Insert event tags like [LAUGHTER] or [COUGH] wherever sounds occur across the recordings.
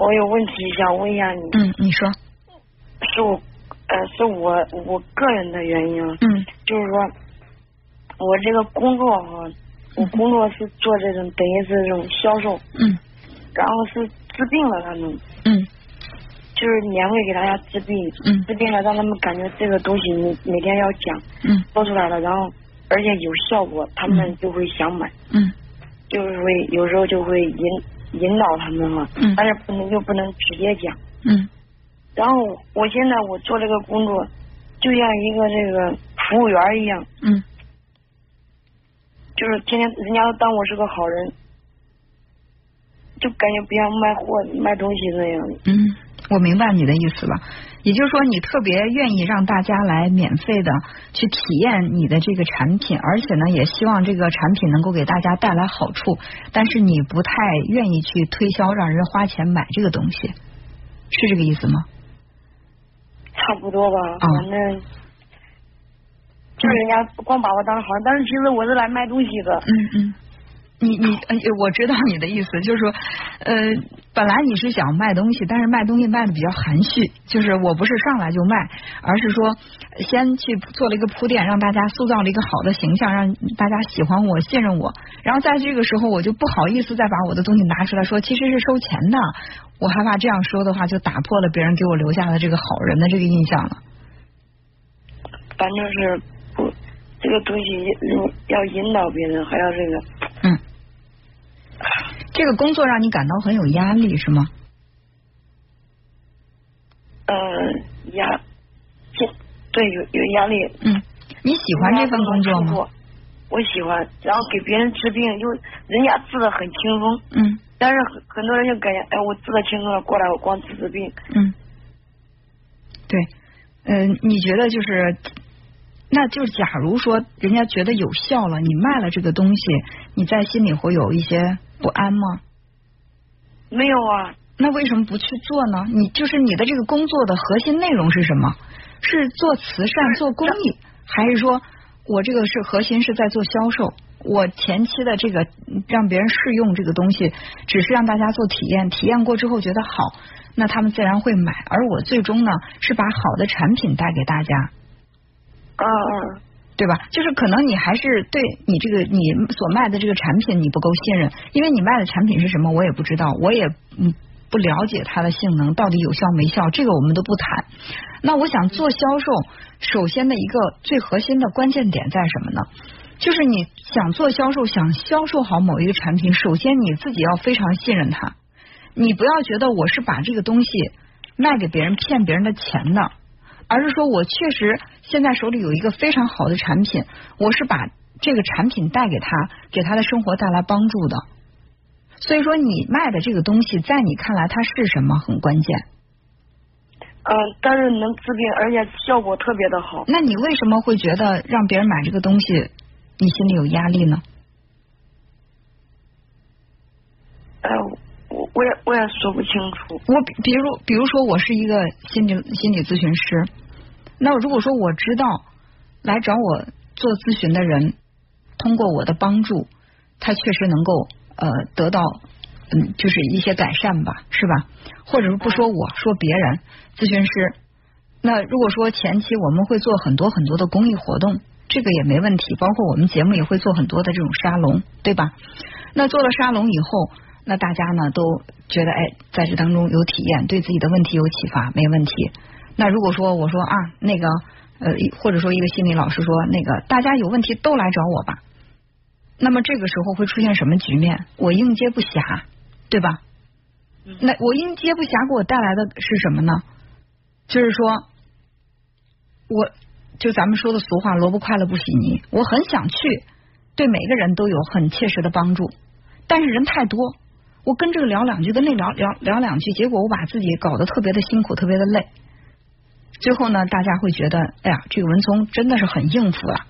我有问题想问一下你。嗯，你说。是我，呃，是我我个人的原因。嗯。就是说，我这个工作哈，我工作是做这种等于是这种销售。嗯。然后是治病了，他们。嗯。就是年会给大家治病。嗯。治病了，让他们感觉这个东西你每天要讲。嗯。说出来了，然后而且有效果，他们就会想买。嗯。就是会有时候就会引引导他们嘛。嗯。但是不能又不能直接讲。嗯。然后我现在我做这个工作，就像一个这个服务员一样。嗯。就是天天人家都当我是个好人，就感觉不像卖货卖东西那样。嗯，我明白你的意思了。也就是说，你特别愿意让大家来免费的去体验你的这个产品，而且呢，也希望这个产品能够给大家带来好处。但是你不太愿意去推销，让人花钱买这个东西，是这个意思吗？差不多吧，反正就是人家光把我当好人，但是其实我是来卖东西的。嗯嗯。你你我知道你的意思，就是说，呃，本来你是想卖东西，但是卖东西卖的比较含蓄，就是我不是上来就卖，而是说先去做了一个铺垫，让大家塑造了一个好的形象，让大家喜欢我、信任我，然后在这个时候我就不好意思再把我的东西拿出来说，其实是收钱的，我害怕这样说的话就打破了别人给我留下的这个好人的这个印象了。反正是不，这个东西要引导别人，还要这个。嗯。这个工作让你感到很有压力是吗？呃，压，对，有有压力。嗯，你喜欢这份工作吗？我喜欢，然后给别人治病，就人家治的很轻松。嗯。但是很很多人就感觉，哎，我治的轻松了，过来我光治治病。嗯。对，嗯，你觉得就是，那就假如说人家觉得有效了，你卖了这个东西，你在心里会有一些。不安吗？没有啊。那为什么不去做呢？你就是你的这个工作的核心内容是什么？是做慈善、做公益，还是说我这个是核心是在做销售？我前期的这个让别人试用这个东西，只是让大家做体验，体验过之后觉得好，那他们自然会买。而我最终呢，是把好的产品带给大家。啊嗯。对吧？就是可能你还是对你这个你所卖的这个产品你不够信任，因为你卖的产品是什么我也不知道，我也嗯不了解它的性能到底有效没效，这个我们都不谈。那我想做销售，首先的一个最核心的关键点在什么呢？就是你想做销售，想销售好某一个产品，首先你自己要非常信任它，你不要觉得我是把这个东西卖给别人骗别人的钱的。而是说，我确实现在手里有一个非常好的产品，我是把这个产品带给他，给他的生活带来帮助的。所以说，你卖的这个东西，在你看来它是什么很关键。嗯，但是能治病，而且效果特别的好。那你为什么会觉得让别人买这个东西，你心里有压力呢？呃，我也我也说不清楚。我比如比如说，我是一个心理心理咨询师。那如果说我知道来找我做咨询的人，通过我的帮助，他确实能够呃得到嗯就是一些改善吧，是吧？或者是不说我说别人咨询师，那如果说前期我们会做很多很多的公益活动，这个也没问题，包括我们节目也会做很多的这种沙龙，对吧？那做了沙龙以后，那大家呢都觉得哎在这当中有体验，对自己的问题有启发，没问题。那如果说我说啊，那个呃，或者说一个心理老师说那个，大家有问题都来找我吧。那么这个时候会出现什么局面？我应接不暇，对吧？那我应接不暇给我带来的是什么呢？就是说，我就咱们说的俗话，萝卜快乐不洗泥。我很想去，对每个人都有很切实的帮助，但是人太多，我跟这个聊两句，跟那聊聊聊两句，结果我把自己搞得特别的辛苦，特别的累。最后呢，大家会觉得，哎呀，这个文聪真的是很应付啊！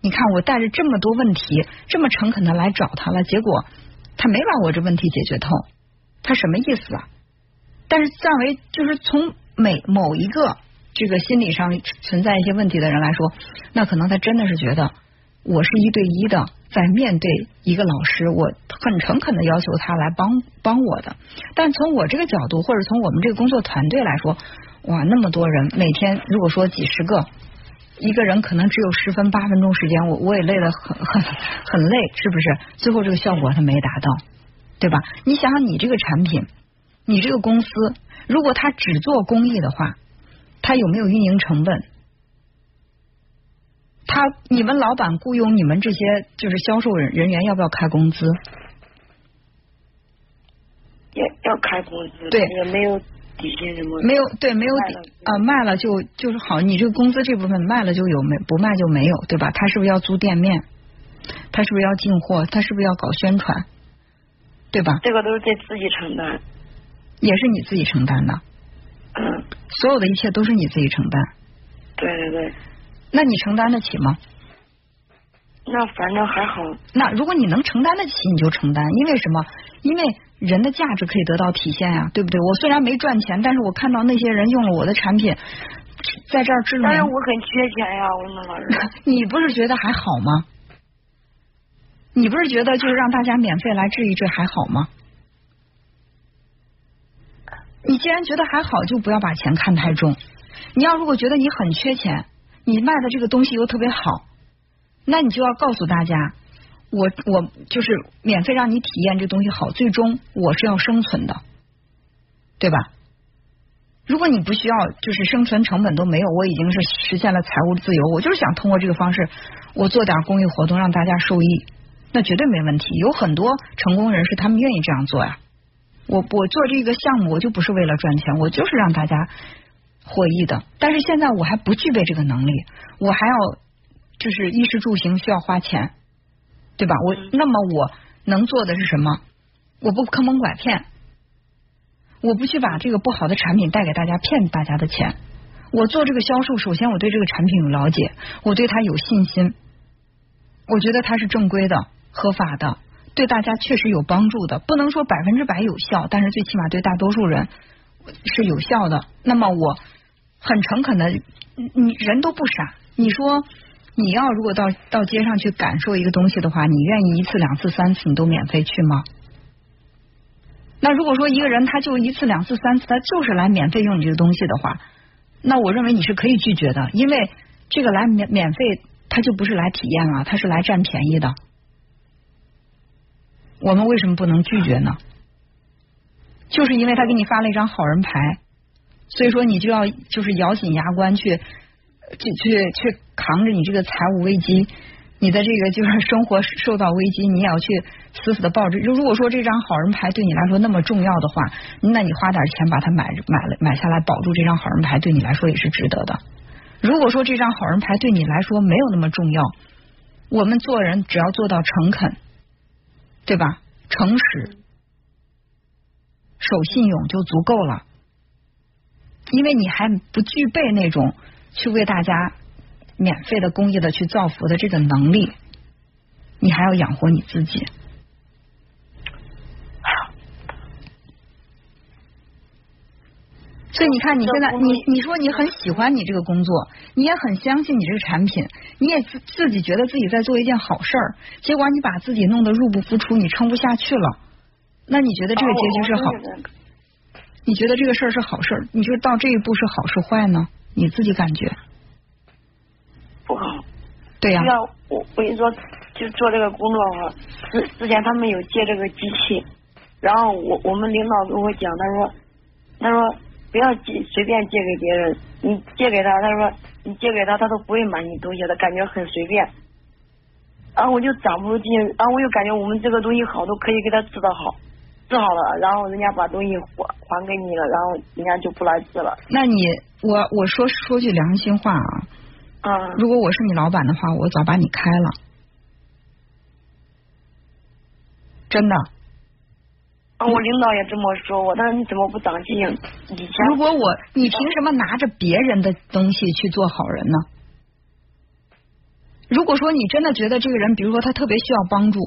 你看我带着这么多问题，这么诚恳的来找他了，结果他没把我这问题解决透，他什么意思啊？但是作为就是从每某一个这个心理上存在一些问题的人来说，那可能他真的是觉得我是一对一的在面对一个老师，我很诚恳的要求他来帮帮我的。但从我这个角度，或者从我们这个工作团队来说，哇，那么多人每天如果说几十个，一个人可能只有十分八分钟时间，我我也累得很很很累，是不是？最后这个效果他没达到，对吧？你想想，你这个产品，你这个公司，如果他只做公益的话，他有没有运营成本？他你们老板雇佣你们这些就是销售人人员要不要开工资？要要开工资，对，也没有底薪什么，没有对，没有底啊，卖了就就是好，你这个工资这部分卖了就有，没不卖就没有，对吧？他是不是要租店面？他是不是要进货？他是不是要搞宣传？对吧？这个都是得自己承担，也是你自己承担的，嗯，所有的一切都是你自己承担。对对对。那你承担得起吗？那反正还好。那如果你能承担得起，你就承担。因为什么？因为人的价值可以得到体现呀，对不对？我虽然没赚钱，但是我看到那些人用了我的产品，在这儿治了。但是我很缺钱呀，我们老师。[LAUGHS] 你不是觉得还好吗？你不是觉得就是让大家免费来治一治还好吗？你既然觉得还好，就不要把钱看太重。你要如果觉得你很缺钱。你卖的这个东西又特别好，那你就要告诉大家，我我就是免费让你体验这东西好，最终我是要生存的，对吧？如果你不需要，就是生存成本都没有，我已经是实现了财务自由，我就是想通过这个方式，我做点公益活动让大家受益，那绝对没问题。有很多成功人士，他们愿意这样做呀。我我做这个项目，我就不是为了赚钱，我就是让大家。获益的，但是现在我还不具备这个能力，我还要就是衣食住行需要花钱，对吧？我那么我能做的是什么？我不坑蒙拐骗，我不去把这个不好的产品带给大家骗大家的钱。我做这个销售，首先我对这个产品有了解，我对它有信心，我觉得它是正规的、合法的，对大家确实有帮助的。不能说百分之百有效，但是最起码对大多数人是有效的。那么我。很诚恳的，你人都不傻。你说你要如果到到街上去感受一个东西的话，你愿意一次、两次、三次你都免费去吗？那如果说一个人他就一次、两次、三次，他就是来免费用你这个东西的话，那我认为你是可以拒绝的，因为这个来免免费他就不是来体验了，他是来占便宜的。我们为什么不能拒绝呢？就是因为他给你发了一张好人牌。所以说，你就要就是咬紧牙关去去去去扛着你这个财务危机，你的这个就是生活受到危机，你也要去死死的抱着。如果说这张好人牌对你来说那么重要的话，那你花点钱把它买买了买下来，保住这张好人牌，对你来说也是值得的。如果说这张好人牌对你来说没有那么重要，我们做人只要做到诚恳，对吧？诚实、守信用就足够了。因为你还不具备那种去为大家免费的公益的去造福的这个能力，你还要养活你自己。所以你看，你现在你你说你很喜欢你这个工作，你也很相信你这个产品，你也自自己觉得自己在做一件好事儿，结果你把自己弄得入不敷出，你撑不下去了，那你觉得这个结局是好？你觉得这个事儿是好事儿？你觉得到这一步是好是坏呢？你自己感觉不好。对呀。要我我跟你说，就做这个工作哈，之之前他们有借这个机器，然后我我们领导跟我讲，他说他说不要借随便借给别人，你借给他，他说你借给他，他都不会买你东西的，感觉很随便。然后我就长不住劲，然后我又感觉我们这个东西好，都可以给他治的好。治好了，然后人家把东西还还给你了，然后人家就不来治了。那你我我说说句良心话啊，嗯，如果我是你老板的话，我早把你开了，真的。啊，我领导也这么说我，但是你怎么不长记性？以前如果我，你凭什么拿着别人的东西去做好人呢？如果说你真的觉得这个人，比如说他特别需要帮助，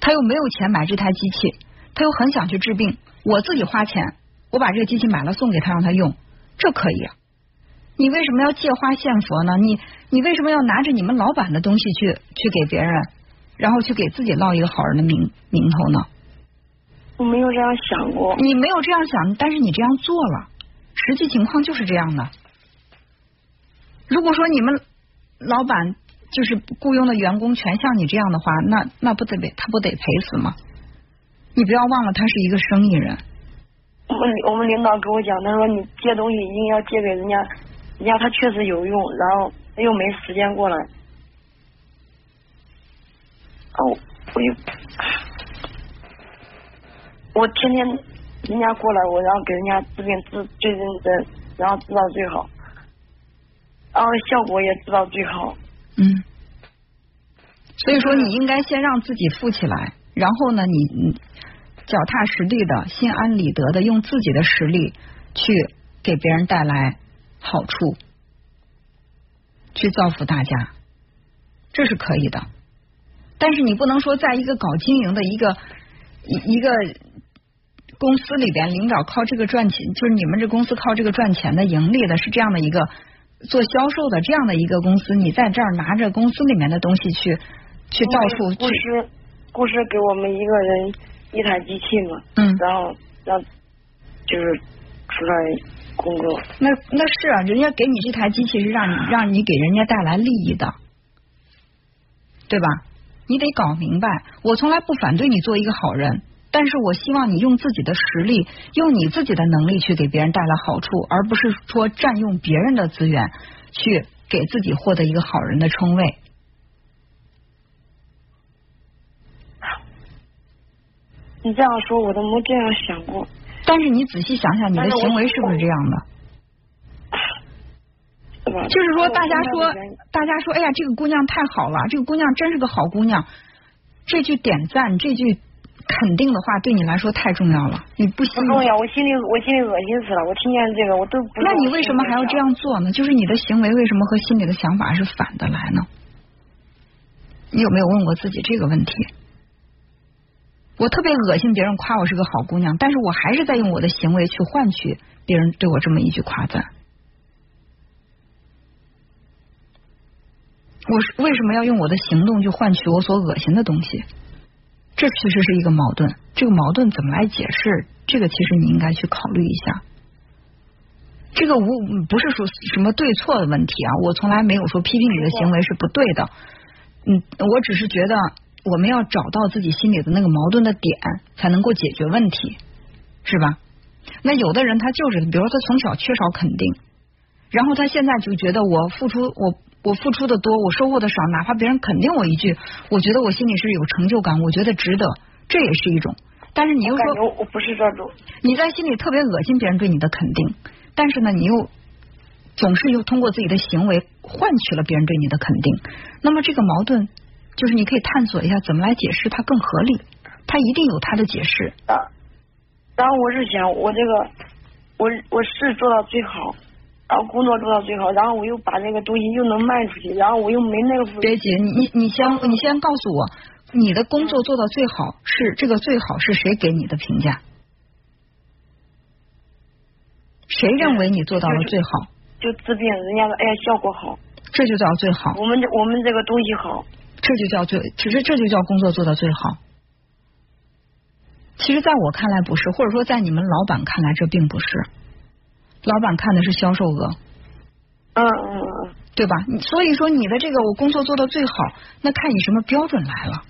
他又没有钱买这台机器。他又很想去治病，我自己花钱，我把这个机器买了送给他，让他用，这可以啊。你为什么要借花献佛呢？你你为什么要拿着你们老板的东西去去给别人，然后去给自己落一个好人的名名头呢？我没有这样想过。你没有这样想，但是你这样做了，实际情况就是这样的。如果说你们老板就是雇佣的员工全像你这样的话，那那不得被他不得赔死吗？你不要忘了，他是一个生意人。我们我们领导跟我讲，他说你借东西一定要借给人家，人家他确实有用，然后他又没时间过来。哦，我又，我天天人家过来，我然后给人家治病治最认真，然后治到最好，然后效果也治到最好。嗯。所以说，你应该先让自己富起来，然后呢，你你。脚踏实地的、心安理得的，用自己的实力去给别人带来好处，去造福大家，这是可以的。但是你不能说，在一个搞经营的一个一一个公司里边，领导靠这个赚钱，就是你们这公司靠这个赚钱的、盈利的，是这样的一个做销售的这样的一个公司，你在这儿拿着公司里面的东西去去到处去。故事，故事给我们一个人。一台机器嘛，嗯，然后让就是出来工作。那那是啊，人家给你这台机器是让你让你给人家带来利益的，对吧？你得搞明白，我从来不反对你做一个好人，但是我希望你用自己的实力，用你自己的能力去给别人带来好处，而不是说占用别人的资源去给自己获得一个好人的称谓。你这样说，我都没这样想过。但是你仔细想想，你的行为是不是这样的？就是说，大家说，大家说，哎呀，这个姑娘太好了，这个姑娘真是个好姑娘。这句点赞，这句肯定的话，对你来说太重要了。你不信？不重要，我心里我心里恶心死了。我听见这个，我都不。那你为什么还要这样做呢？就是你的行为为什么和心里的想法是反的来呢？你有没有问过自己这个问题？我特别恶心别人夸我是个好姑娘，但是我还是在用我的行为去换取别人对我这么一句夸赞。我是为什么要用我的行动去换取我所恶心的东西？这其实是一个矛盾。这个矛盾怎么来解释？这个其实你应该去考虑一下。这个无不是说什么对错的问题啊，我从来没有说批评你的行为是不对的。嗯，我只是觉得。我们要找到自己心里的那个矛盾的点，才能够解决问题，是吧？那有的人他就是，比如说他从小缺少肯定，然后他现在就觉得我付出我我付出的多，我收获的少，哪怕别人肯定我一句，我觉得我心里是有成就感，我觉得值得，这也是一种。但是你又说我不是这种，你在心里特别恶心别人对你的肯定，但是呢，你又总是又通过自己的行为换取了别人对你的肯定，那么这个矛盾。就是你可以探索一下怎么来解释它更合理，它一定有它的解释。啊，然后我是想，我这个我我是做到最好，然后工作做到最好，然后我又把那个东西又能卖出去，然后我又没那个。别急，你你先你先告诉我，你的工作做到最好是这个最好是谁给你的评价？谁认为你做到了最好？就治病，人家说哎呀效果好，这就叫最好。我们这我们这个东西好。这就叫最，其实这就叫工作做到最好。其实，在我看来不是，或者说在你们老板看来这并不是。老板看的是销售额，嗯嗯嗯，对吧？所以说你的这个我工作做到最好，那看你什么标准来了，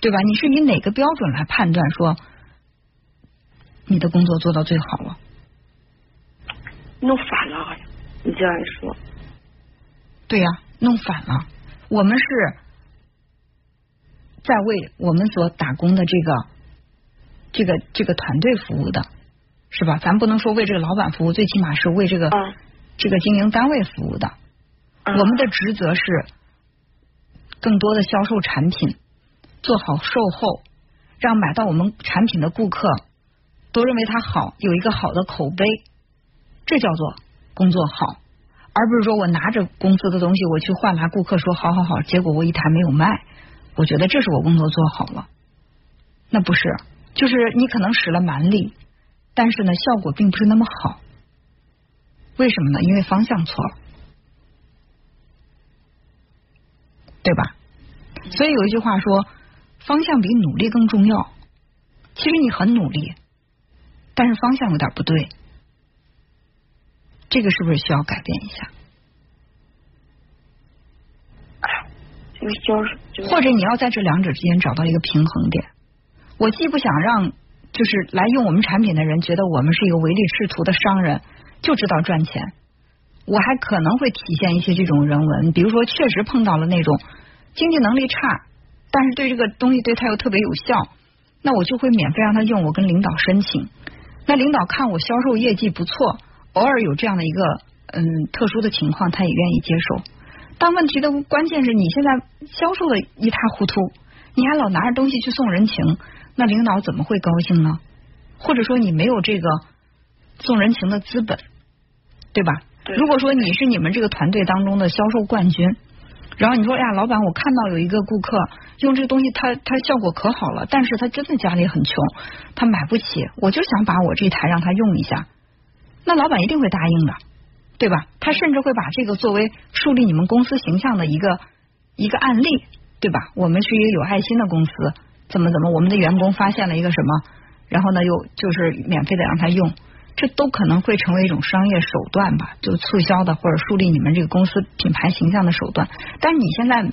对吧？你是以哪个标准来判断说你的工作做到最好了？弄反了，你这样一说，对呀。弄反了，我们是在为我们所打工的这个这个这个团队服务的，是吧？咱不能说为这个老板服务，最起码是为这个这个经营单位服务的。我们的职责是更多的销售产品，做好售后，让买到我们产品的顾客都认为它好，有一个好的口碑，这叫做工作好。而不是说我拿着公司的东西，我去换来顾客说好好好，结果我一台没有卖，我觉得这是我工作做好了，那不是，就是你可能使了蛮力，但是呢效果并不是那么好，为什么呢？因为方向错了，对吧？所以有一句话说，方向比努力更重要。其实你很努力，但是方向有点不对，这个是不是需要改变一下？就或者你要在这两者之间找到一个平衡点。我既不想让就是来用我们产品的人觉得我们是一个唯利是图的商人，就知道赚钱。我还可能会体现一些这种人文，比如说确实碰到了那种经济能力差，但是对这个东西对他又特别有效，那我就会免费让他用，我跟领导申请。那领导看我销售业绩不错，偶尔有这样的一个嗯特殊的情况，他也愿意接受。但问题的关键是你现在销售的一塌糊涂，你还老拿着东西去送人情，那领导怎么会高兴呢？或者说你没有这个送人情的资本，对吧？如果说你是你们这个团队当中的销售冠军，然后你说呀，老板，我看到有一个顾客用这个东西，他他效果可好了，但是他真的家里很穷，他买不起，我就想把我这台让他用一下，那老板一定会答应的，对吧？他甚至会把这个作为树立你们公司形象的一个一个案例，对吧？我们是一个有爱心的公司，怎么怎么，我们的员工发现了一个什么，然后呢，又就是免费的让他用。这都可能会成为一种商业手段吧，就促销的或者树立你们这个公司品牌形象的手段。但是你现在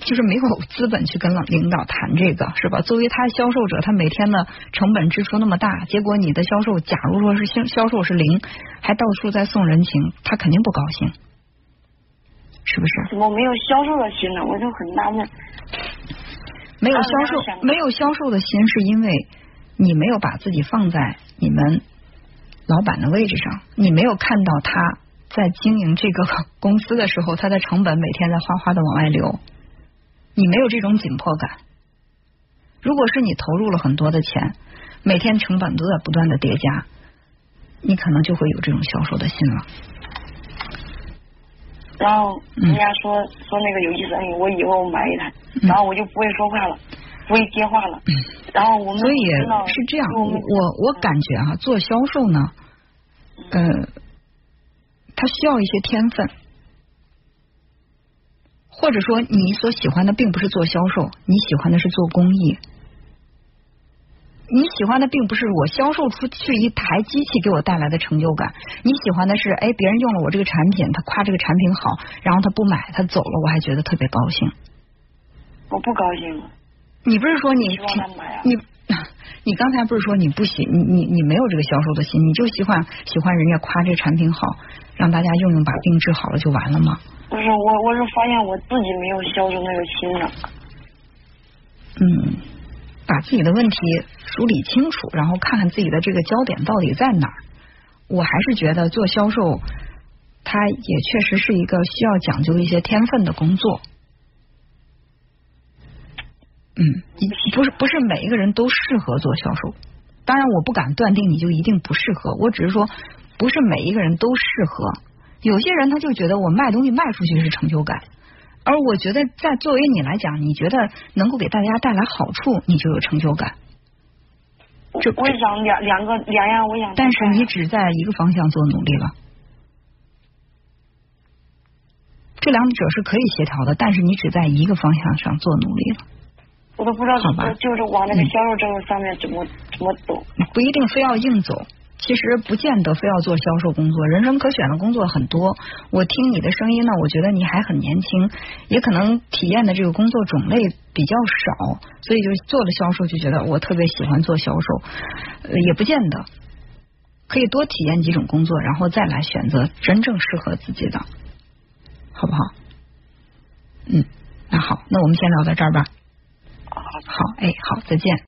就是没有资本去跟领导谈这个，是吧？作为他销售者，他每天的成本支出那么大，结果你的销售，假如说是销销售是零，还到处在送人情，他肯定不高兴，是不是？怎么没有销售的心呢？我就很纳闷。没有销售，没有销售的心，是因为。你没有把自己放在你们老板的位置上，你没有看到他在经营这个公司的时候，他的成本每天在哗哗的往外流，你没有这种紧迫感。如果是你投入了很多的钱，每天成本都在不断的叠加，你可能就会有这种销售的心了。然后人家说说那个有意思，我以后买一台，然后我就不会说话了。不会接话了，然后我们所以是这样，我我感觉哈，做销售呢，呃，他需要一些天分，或者说你所喜欢的并不是做销售，你喜欢的是做公益，你喜欢的并不是我销售出去一台机器给我带来的成就感，你喜欢的是哎别人用了我这个产品，他夸这个产品好，然后他不买他走了，我还觉得特别高兴，我不高兴。你不是说你你 [LAUGHS] 你刚才不是说你不喜你你你没有这个销售的心，你就喜欢喜欢人家夸这产品好，让大家用用把病治好了就完了吗？不是我我是发现我自己没有销售那个心了。嗯，把自己的问题梳理清楚，然后看看自己的这个焦点到底在哪儿。我还是觉得做销售，它也确实是一个需要讲究一些天分的工作。嗯，不是不是每一个人都适合做销售，当然我不敢断定你就一定不适合，我只是说不是每一个人都适合，有些人他就觉得我卖东西卖出去是成就感，而我觉得在作为你来讲，你觉得能够给大家带来好处，你就有成就感。这我想两两个两样，我想。但是你只在一个方向做努力了，这两者是可以协调的，但是你只在一个方向上做努力了。我都不知道怎么，就是往那个销售这个上面怎么怎么走。不一定非要硬走，其实不见得非要做销售工作，人生可选的工作很多。我听你的声音呢，我觉得你还很年轻，也可能体验的这个工作种类比较少，所以就做了销售就觉得我特别喜欢做销售，也不见得，可以多体验几种工作，然后再来选择真正适合自己的，好不好？嗯，那好，那我们先聊到这儿吧。好，哎，好，再见。